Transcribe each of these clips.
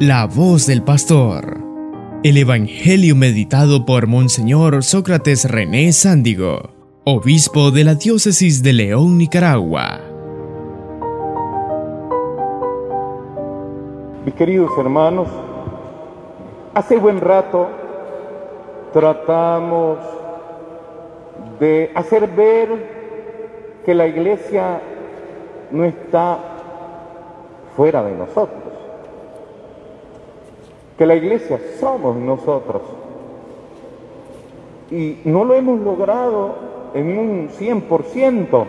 La voz del pastor. El Evangelio meditado por Monseñor Sócrates René Sándigo, obispo de la diócesis de León, Nicaragua. Mis queridos hermanos, hace buen rato tratamos de hacer ver que la iglesia no está fuera de nosotros que la iglesia somos nosotros. Y no lo hemos logrado en un 100%,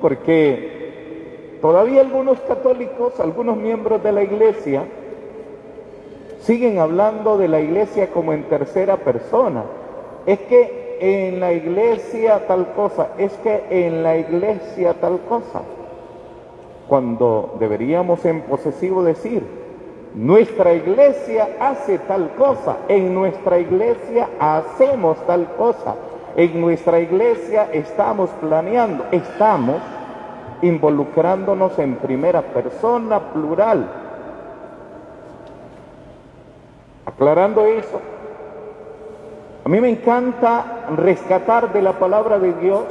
porque todavía algunos católicos, algunos miembros de la iglesia, siguen hablando de la iglesia como en tercera persona. Es que en la iglesia tal cosa, es que en la iglesia tal cosa, cuando deberíamos en posesivo decir, nuestra iglesia hace tal cosa, en nuestra iglesia hacemos tal cosa, en nuestra iglesia estamos planeando, estamos involucrándonos en primera persona plural. Aclarando eso, a mí me encanta rescatar de la palabra de Dios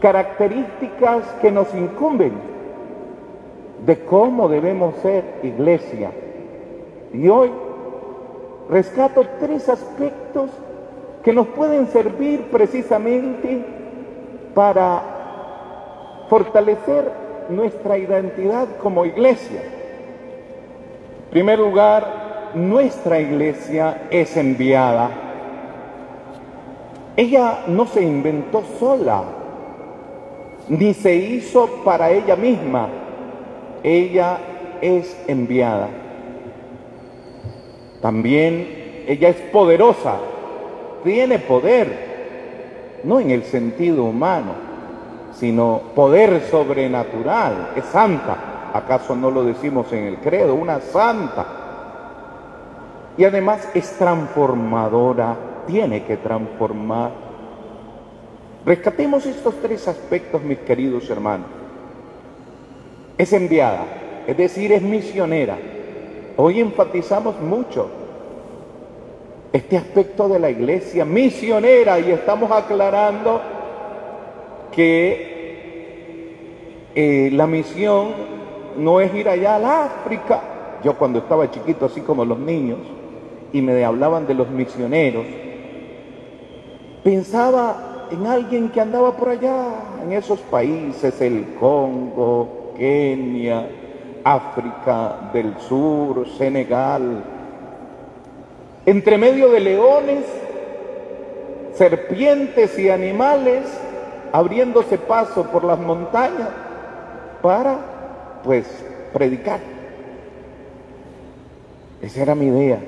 características que nos incumben de cómo debemos ser iglesia. Y hoy rescato tres aspectos que nos pueden servir precisamente para fortalecer nuestra identidad como iglesia. En primer lugar, nuestra iglesia es enviada. Ella no se inventó sola, ni se hizo para ella misma ella es enviada. También ella es poderosa, tiene poder, no en el sentido humano, sino poder sobrenatural, es santa. ¿Acaso no lo decimos en el credo? Una santa. Y además es transformadora, tiene que transformar. Rescatemos estos tres aspectos, mis queridos hermanos es enviada, es decir, es misionera. Hoy enfatizamos mucho este aspecto de la iglesia misionera y estamos aclarando que eh, la misión no es ir allá al África. Yo cuando estaba chiquito, así como los niños, y me hablaban de los misioneros, pensaba en alguien que andaba por allá, en esos países, el Congo, Kenia, África del Sur, Senegal, entre medio de leones, serpientes y animales, abriéndose paso por las montañas para, pues, predicar. Esa era mi idea.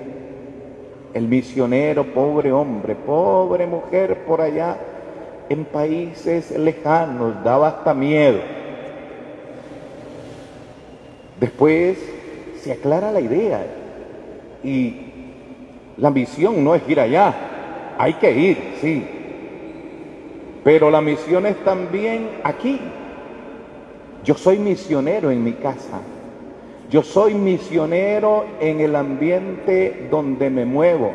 El misionero, pobre hombre, pobre mujer por allá, en países lejanos, daba hasta miedo. Después se aclara la idea y la misión no es ir allá, hay que ir, sí, pero la misión es también aquí. Yo soy misionero en mi casa, yo soy misionero en el ambiente donde me muevo,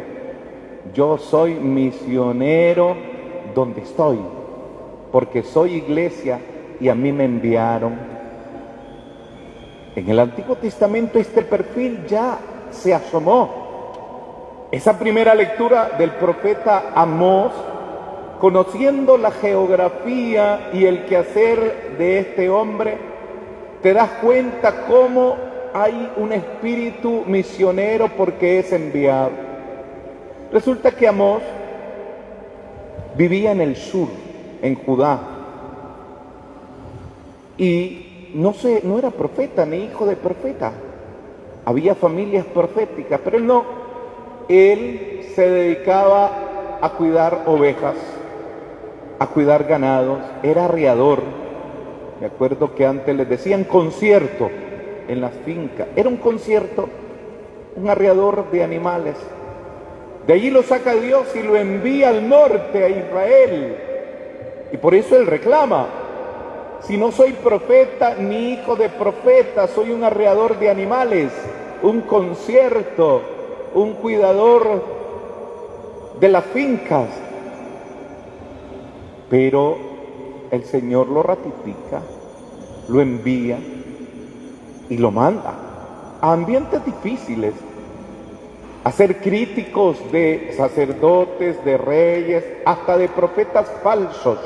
yo soy misionero donde estoy, porque soy iglesia y a mí me enviaron en el Antiguo Testamento este perfil ya se asomó. Esa primera lectura del profeta Amós, conociendo la geografía y el quehacer de este hombre, te das cuenta cómo hay un espíritu misionero porque es enviado. Resulta que Amós vivía en el sur, en Judá, y no, sé, no era profeta ni hijo de profeta. Había familias proféticas, pero él no. Él se dedicaba a cuidar ovejas, a cuidar ganados, era arriador. Me acuerdo que antes les decían concierto en las fincas. Era un concierto, un arriador de animales. De allí lo saca Dios y lo envía al norte, a Israel. Y por eso él reclama, si no soy profeta ni hijo de profeta, soy un arreador de animales. un concierto, un cuidador de las fincas. Pero el Señor lo ratifica, lo envía y lo manda a ambientes difíciles, a ser críticos de sacerdotes, de reyes, hasta de profetas falsos.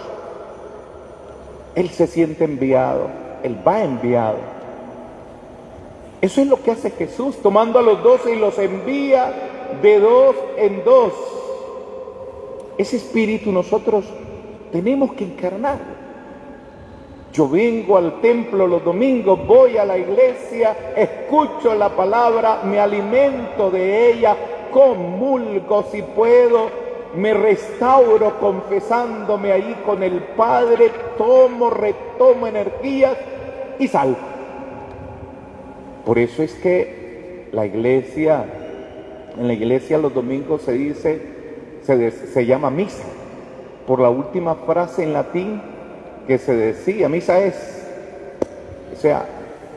Él se siente enviado, Él va enviado. Eso es lo que hace Jesús, tomando a los doce y los envía de dos en dos. Ese espíritu nosotros tenemos que encarnar. Yo vengo al templo los domingos, voy a la iglesia, escucho la palabra, me alimento de ella, comulgo si puedo, me restauro confesándome ahí con el Padre, tomo, retomo energías y salgo. Por eso es que la iglesia, en la iglesia los domingos se dice, se, se llama misa, por la última frase en latín que se decía, misa es, o sea,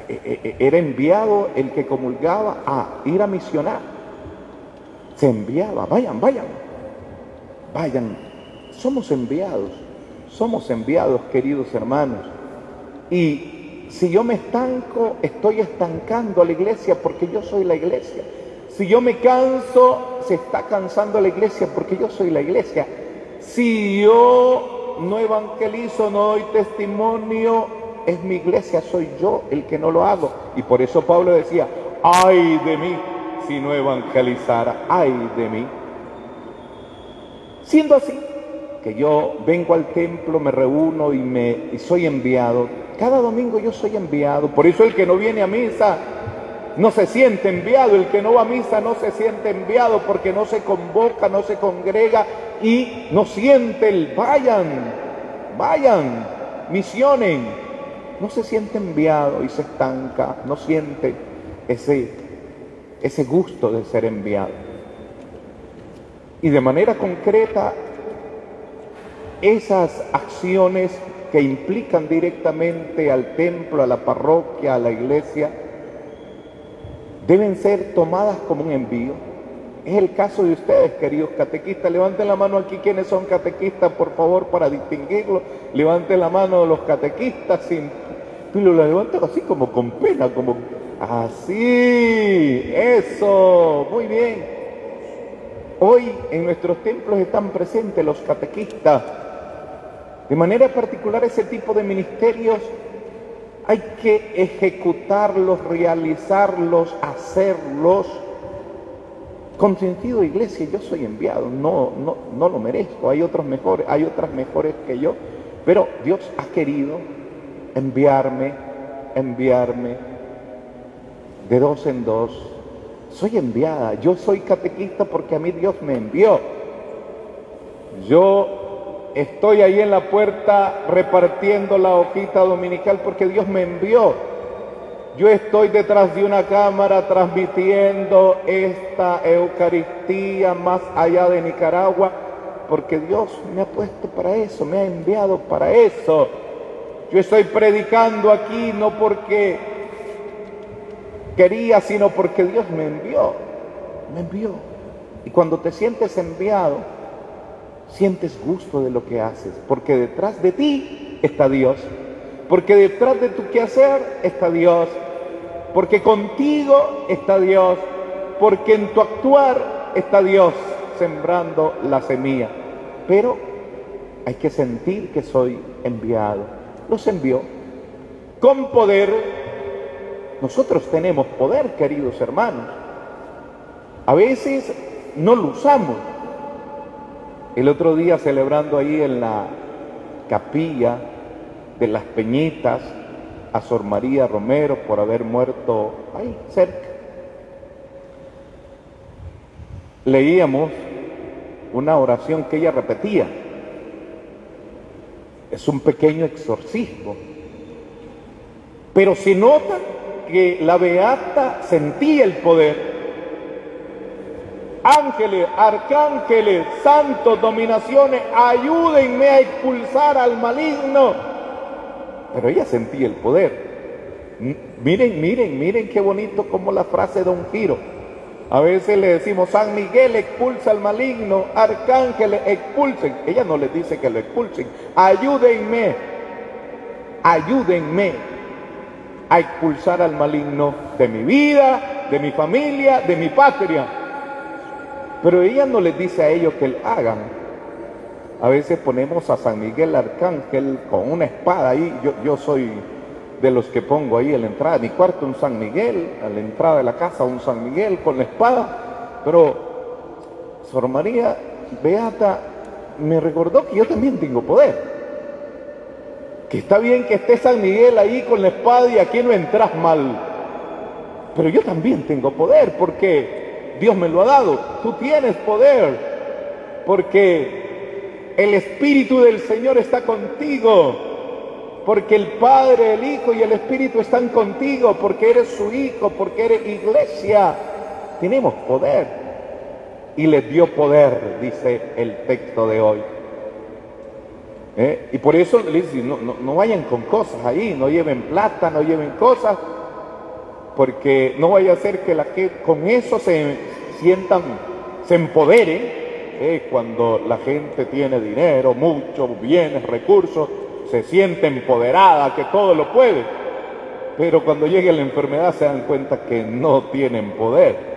e, e, e, era enviado el que comulgaba a ir a misionar. Se enviaba, vayan, vayan, vayan, somos enviados, somos enviados, queridos hermanos. Y si yo me estanco, estoy estancando a la iglesia porque yo soy la iglesia. Si yo me canso, se está cansando la iglesia porque yo soy la iglesia. Si yo no evangelizo, no doy testimonio, es mi iglesia, soy yo el que no lo hago. Y por eso Pablo decía, ay de mí si no evangelizara, ay de mí. Siendo así, que yo vengo al templo, me reúno y, me, y soy enviado, cada domingo yo soy enviado, por eso el que no viene a misa no se siente enviado, el que no va a misa no se siente enviado porque no se convoca, no se congrega y no siente el vayan, vayan, misionen. No se siente enviado y se estanca, no siente ese, ese gusto de ser enviado. Y de manera concreta, esas acciones que implican directamente al templo, a la parroquia, a la iglesia, deben ser tomadas como un envío. Es el caso de ustedes, queridos catequistas. Levanten la mano aquí quienes son catequistas, por favor, para distinguirlo. Levanten la mano los catequistas sin... Tú lo levantan así como con pena, como así. Eso, muy bien. Hoy en nuestros templos están presentes los catequistas. De manera particular ese tipo de ministerios hay que ejecutarlos, realizarlos, hacerlos con sentido de iglesia. Yo soy enviado, no, no, no lo merezco. Hay otros mejores, hay otras mejores que yo, pero Dios ha querido enviarme, enviarme de dos en dos. Soy enviada, yo soy catequista porque a mí Dios me envió. Yo Estoy ahí en la puerta repartiendo la hojita dominical porque Dios me envió. Yo estoy detrás de una cámara transmitiendo esta Eucaristía más allá de Nicaragua porque Dios me ha puesto para eso, me ha enviado para eso. Yo estoy predicando aquí no porque quería, sino porque Dios me envió. Me envió. Y cuando te sientes enviado, sientes gusto de lo que haces, porque detrás de ti está Dios, porque detrás de tu quehacer está Dios, porque contigo está Dios, porque en tu actuar está Dios sembrando la semilla. Pero hay que sentir que soy enviado. Los envió con poder. Nosotros tenemos poder, queridos hermanos. A veces no lo usamos, el otro día celebrando ahí en la capilla de las Peñitas a Sor María Romero por haber muerto ahí cerca. Leíamos una oración que ella repetía. Es un pequeño exorcismo. Pero se nota que la beata sentía el poder ángeles, arcángeles, santos, dominaciones, ayúdenme a expulsar al maligno. Pero ella sentía el poder. Miren, miren, miren qué bonito como la frase de un giro. A veces le decimos, San Miguel expulsa al maligno, arcángeles expulsen. Ella no les dice que lo expulsen. Ayúdenme, ayúdenme a expulsar al maligno de mi vida, de mi familia, de mi patria. Pero ella no les dice a ellos que lo hagan. A veces ponemos a San Miguel Arcángel con una espada ahí. Yo, yo soy de los que pongo ahí en la entrada de mi cuarto un San Miguel, a la entrada de la casa un San Miguel con la espada. Pero Sor María Beata me recordó que yo también tengo poder. Que está bien que esté San Miguel ahí con la espada y aquí no entras mal. Pero yo también tengo poder porque Dios me lo ha dado. Tú tienes poder porque el Espíritu del Señor está contigo porque el Padre, el Hijo y el Espíritu están contigo, porque eres su Hijo, porque eres iglesia. Tenemos poder. Y les dio poder, dice el texto de hoy. ¿Eh? Y por eso les dice, no, no, vayan con cosas ahí, no lleven plata, no lleven cosas, porque no vaya a ser que, la, que con eso se sientan, se empoderen, ¿eh? cuando la gente tiene dinero, muchos bienes, recursos, se siente empoderada, que todo lo puede, pero cuando llegue la enfermedad se dan cuenta que no tienen poder.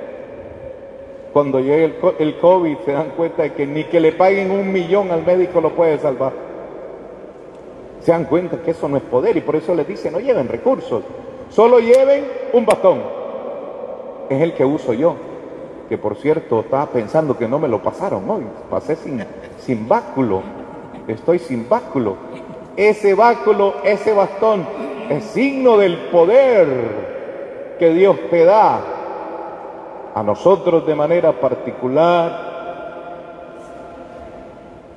Cuando llegue el, COVID se dan cuenta de que ni que le paguen un millón al médico lo puede salvar. Se dan cuenta que eso no es poder y por eso les dice no lleven recursos, solo lleven un bastón. Es el que uso yo, que por cierto estaba pensando que no me lo pasaron hoy, pasé sin, sin báculo, estoy sin báculo ese báculo, ese bastón, es signo del poder que Dios te da a nosotros de manera particular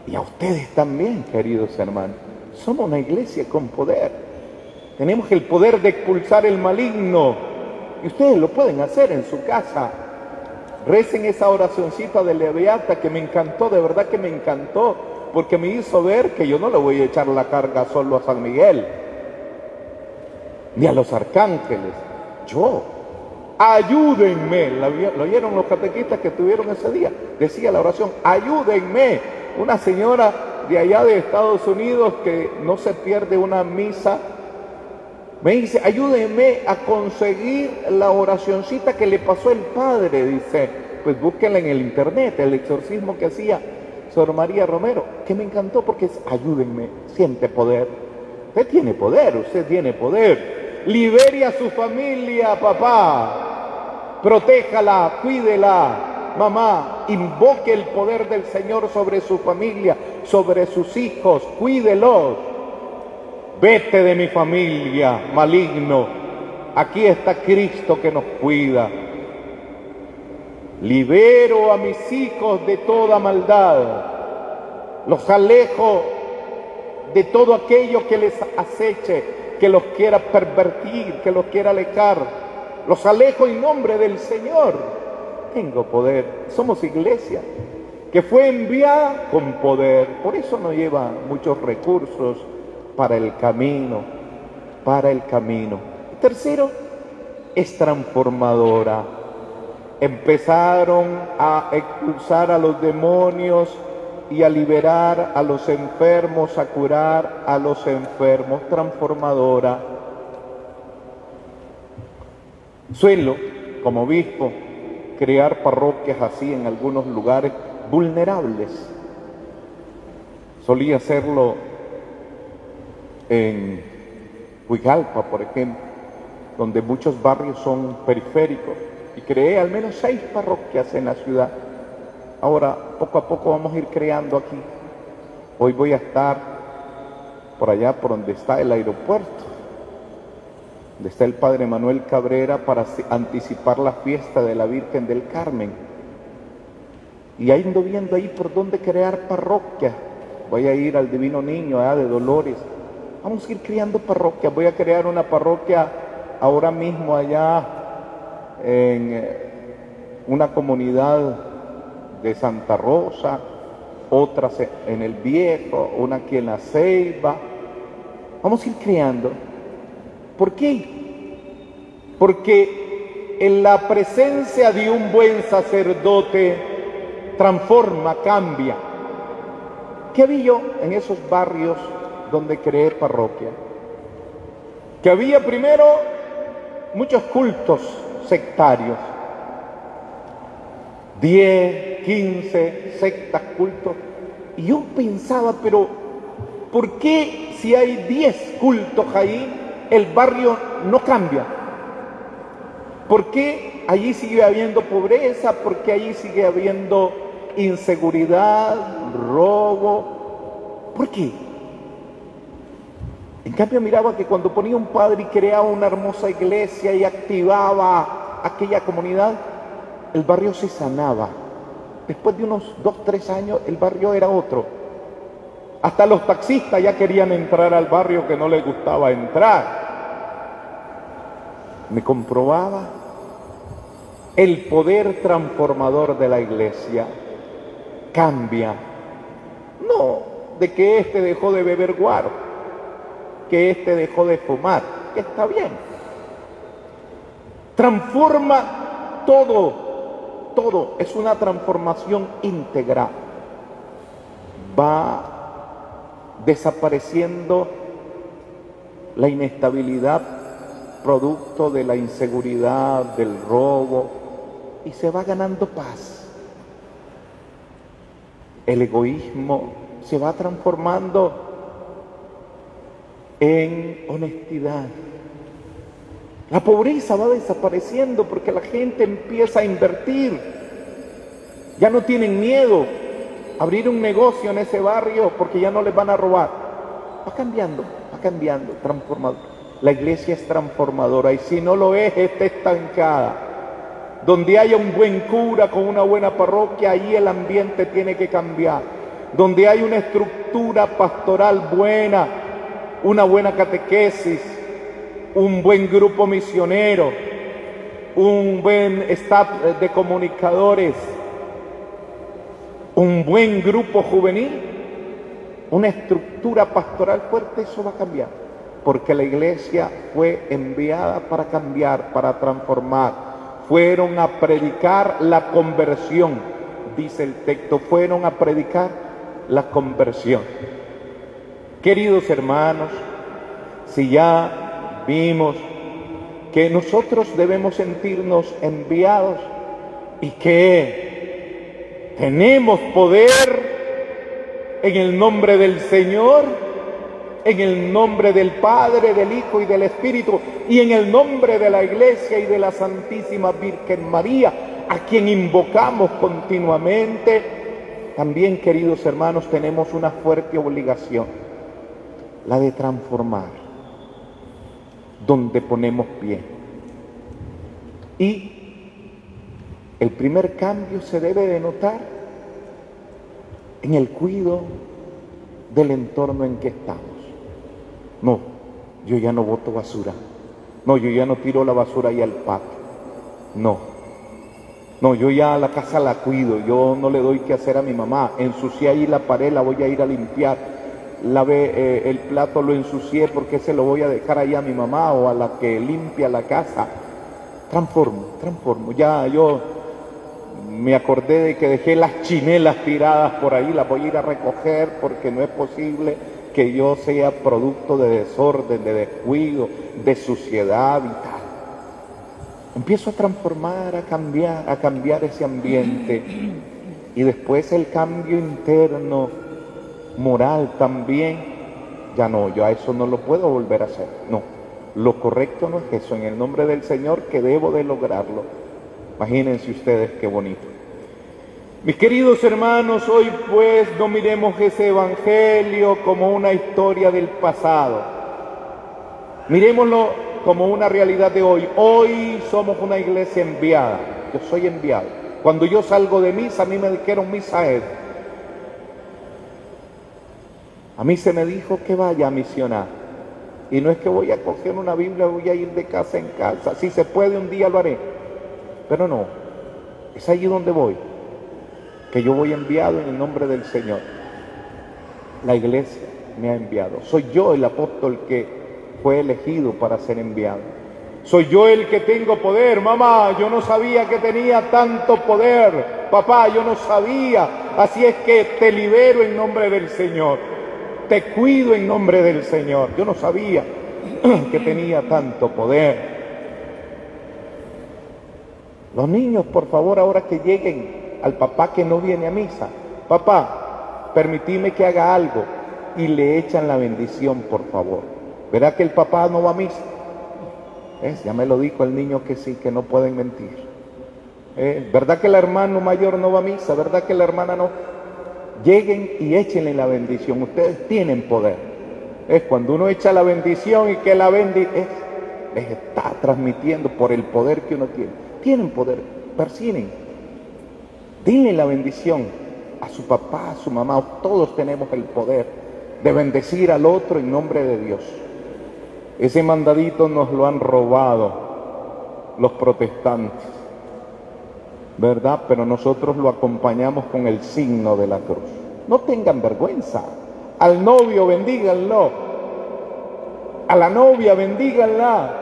y a ustedes también, queridos hermanos. Somos una iglesia con poder. Tenemos el poder de expulsar el maligno y ustedes lo pueden hacer en su casa. Recen esa oracioncita de Leviata que me encantó, de verdad que me encantó porque me hizo ver que yo no le voy a echar la carga solo a San Miguel, ni a los arcángeles, yo. Ayúdenme, lo oyeron los catequistas que estuvieron ese día, decía la oración, ayúdenme. Una señora de allá de Estados Unidos que no se pierde una misa, me dice, ayúdenme a conseguir la oracioncita que le pasó el padre, dice, pues búsquenla en el internet, el exorcismo que hacía Sor María Romero, que me encantó porque es ayúdenme, siente poder. Usted tiene poder, usted tiene poder. Libere a su familia, papá. Protéjala, cuídela, mamá. Invoque el poder del Señor sobre su familia, sobre sus hijos, cuídelos. Vete de mi familia, maligno. Aquí está Cristo que nos cuida. Libero a mis hijos de toda maldad. Los alejo de todo aquello que les aceche, que los quiera pervertir, que los quiera alejar. Los alejo en nombre del Señor. Tengo poder. Somos iglesia que fue enviada con poder. Por eso no lleva muchos recursos para el camino, para el camino. Tercero, es transformadora empezaron a expulsar a los demonios y a liberar a los enfermos, a curar a los enfermos, transformadora. Suelo, como obispo, crear parroquias así en algunos lugares vulnerables. Solía hacerlo en Huigalpa, por ejemplo, donde muchos barrios son periféricos y creé al menos seis parroquias en la ciudad. Ahora, poco a poco vamos a ir creando aquí. Hoy voy a estar por allá, por donde está el aeropuerto, donde está el Padre Manuel Cabrera para anticipar la fiesta de la Virgen del Carmen. Y ando viendo ahí por dónde crear parroquias. Voy a ir al Divino Niño, allá de Dolores. Vamos a ir creando parroquias. Voy a crear una parroquia ahora mismo allá en eh, una comunidad de Santa Rosa, otras en el Viejo, una aquí en la Ceiba. Vamos a ir creando. ¿Por qué? Porque en la presencia de un buen sacerdote transforma, cambia. ¿Qué vi yo en esos barrios donde creé parroquia? Que había primero muchos cultos sectarios. 10, 15 sectas, cultos. Y yo pensaba, pero ¿por qué si hay 10 cultos ahí, el barrio no cambia? ¿Por qué allí sigue habiendo pobreza? ¿Por qué allí sigue habiendo inseguridad, robo? ¿Por qué? En cambio miraba que cuando ponía un padre y creaba una hermosa iglesia y activaba aquella comunidad, el barrio se sanaba. Después de unos dos, tres años, el barrio era otro. Hasta los taxistas ya querían entrar al barrio que no les gustaba entrar. Me comprobaba el poder transformador de la iglesia. Cambia. No de que éste dejó de beber guaro, que éste dejó de fumar, que está bien. Transforma todo todo, es una transformación íntegra. Va desapareciendo la inestabilidad producto de la inseguridad, del robo, y se va ganando paz. El egoísmo se va transformando en honestidad. La pobreza va desapareciendo porque la gente empieza a invertir. Ya no tienen miedo a abrir un negocio en ese barrio porque ya no les van a robar. Va cambiando, va cambiando, transformado. La iglesia es transformadora y si no lo es, está estancada. Donde haya un buen cura con una buena parroquia, ahí el ambiente tiene que cambiar. Donde hay una estructura pastoral buena, una buena catequesis, un buen grupo misionero, un buen staff de comunicadores, un buen grupo juvenil, una estructura pastoral fuerte, eso va a cambiar. Porque la iglesia fue enviada para cambiar, para transformar. Fueron a predicar la conversión, dice el texto, fueron a predicar la conversión. Queridos hermanos, si ya vimos que nosotros debemos sentirnos enviados y que tenemos poder en el nombre del Señor, en el nombre del Padre, del Hijo y del Espíritu, y en el nombre de la Iglesia y de la Santísima Virgen María, a quien invocamos continuamente. También, queridos hermanos, tenemos una fuerte obligación, la de transformar donde ponemos pie. Y el primer cambio se debe de notar en el cuidado del entorno en que estamos. No, yo ya no boto basura. No, yo ya no tiro la basura ahí al patio. No. No, yo ya la casa la cuido, yo no le doy que hacer a mi mamá. Ensucié ahí la pared, la voy a ir a limpiar lave eh, el plato, lo ensucié porque se lo voy a dejar ahí a mi mamá o a la que limpia la casa. Transformo, transformo. Ya yo me acordé de que dejé las chinelas tiradas por ahí, las voy a ir a recoger porque no es posible que yo sea producto de desorden, de descuido, de suciedad y tal. Empiezo a transformar, a cambiar, a cambiar ese ambiente. Y después el cambio interno moral también, ya no, yo a eso no lo puedo volver a hacer. No, lo correcto no es eso, en el nombre del Señor que debo de lograrlo. Imagínense ustedes qué bonito. Mis queridos hermanos, hoy pues no miremos ese evangelio como una historia del pasado. Miremoslo como una realidad de hoy. Hoy somos una iglesia enviada. Yo soy enviado. Cuando yo salgo de misa, a mí me dijeron misa es a mí se me dijo que vaya a misionar. Y no es que voy a coger una Biblia, voy a ir de casa en casa. Si se puede, un día lo haré. Pero no, es allí donde voy. Que yo voy enviado en el nombre del Señor. La iglesia me ha enviado. Soy yo el apóstol que fue elegido para ser enviado. Soy yo el que tengo poder, mamá, yo no sabía que tenía tanto poder. Papá, yo no sabía. Así es que te libero en nombre del Señor. Te cuido en nombre del Señor. Yo no sabía que tenía tanto poder. Los niños, por favor, ahora que lleguen al papá que no viene a misa, papá, permitime que haga algo y le echan la bendición, por favor. ¿Verá que el papá no va a misa? Ya me lo dijo el niño que sí, que no pueden mentir. ¿Eh? ¿Verdad que el hermano mayor no va a misa? ¿Verdad que la hermana no? Lleguen y échenle la bendición. Ustedes tienen poder. Es cuando uno echa la bendición y que la bendice, les está transmitiendo por el poder que uno tiene. Tienen poder, persiguen. Denle la bendición a su papá, a su mamá. Todos tenemos el poder de bendecir al otro en nombre de Dios. Ese mandadito nos lo han robado los protestantes, ¿verdad? Pero nosotros lo acompañamos con el signo de la cruz. No tengan vergüenza. Al novio bendíganlo. A la novia bendíganla.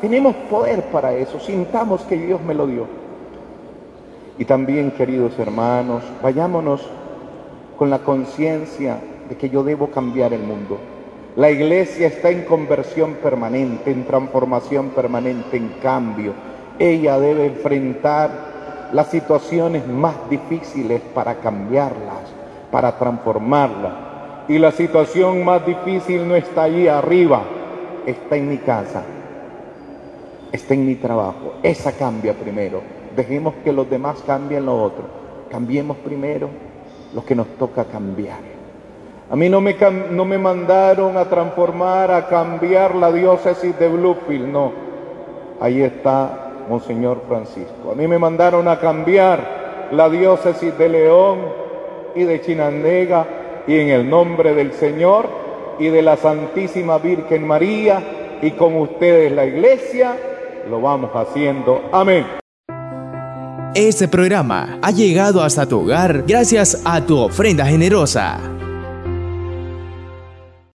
Tenemos poder para eso. Sintamos que Dios me lo dio. Y también, queridos hermanos, vayámonos con la conciencia de que yo debo cambiar el mundo. La iglesia está en conversión permanente, en transformación permanente, en cambio. Ella debe enfrentar las situaciones más difíciles para cambiarlas, para transformarlas. Y la situación más difícil no está allí arriba, está en mi casa, está en mi trabajo. Esa cambia primero. Dejemos que los demás cambien lo otro. Cambiemos primero lo que nos toca cambiar. A mí no me, no me mandaron a transformar, a cambiar la diócesis de Bluefield, no. Ahí está Monseñor Francisco. A mí me mandaron a cambiar la diócesis de León y de Chinandega y en el nombre del Señor y de la Santísima Virgen María y con ustedes la iglesia, lo vamos haciendo. Amén. Este programa ha llegado hasta tu hogar gracias a tu ofrenda generosa.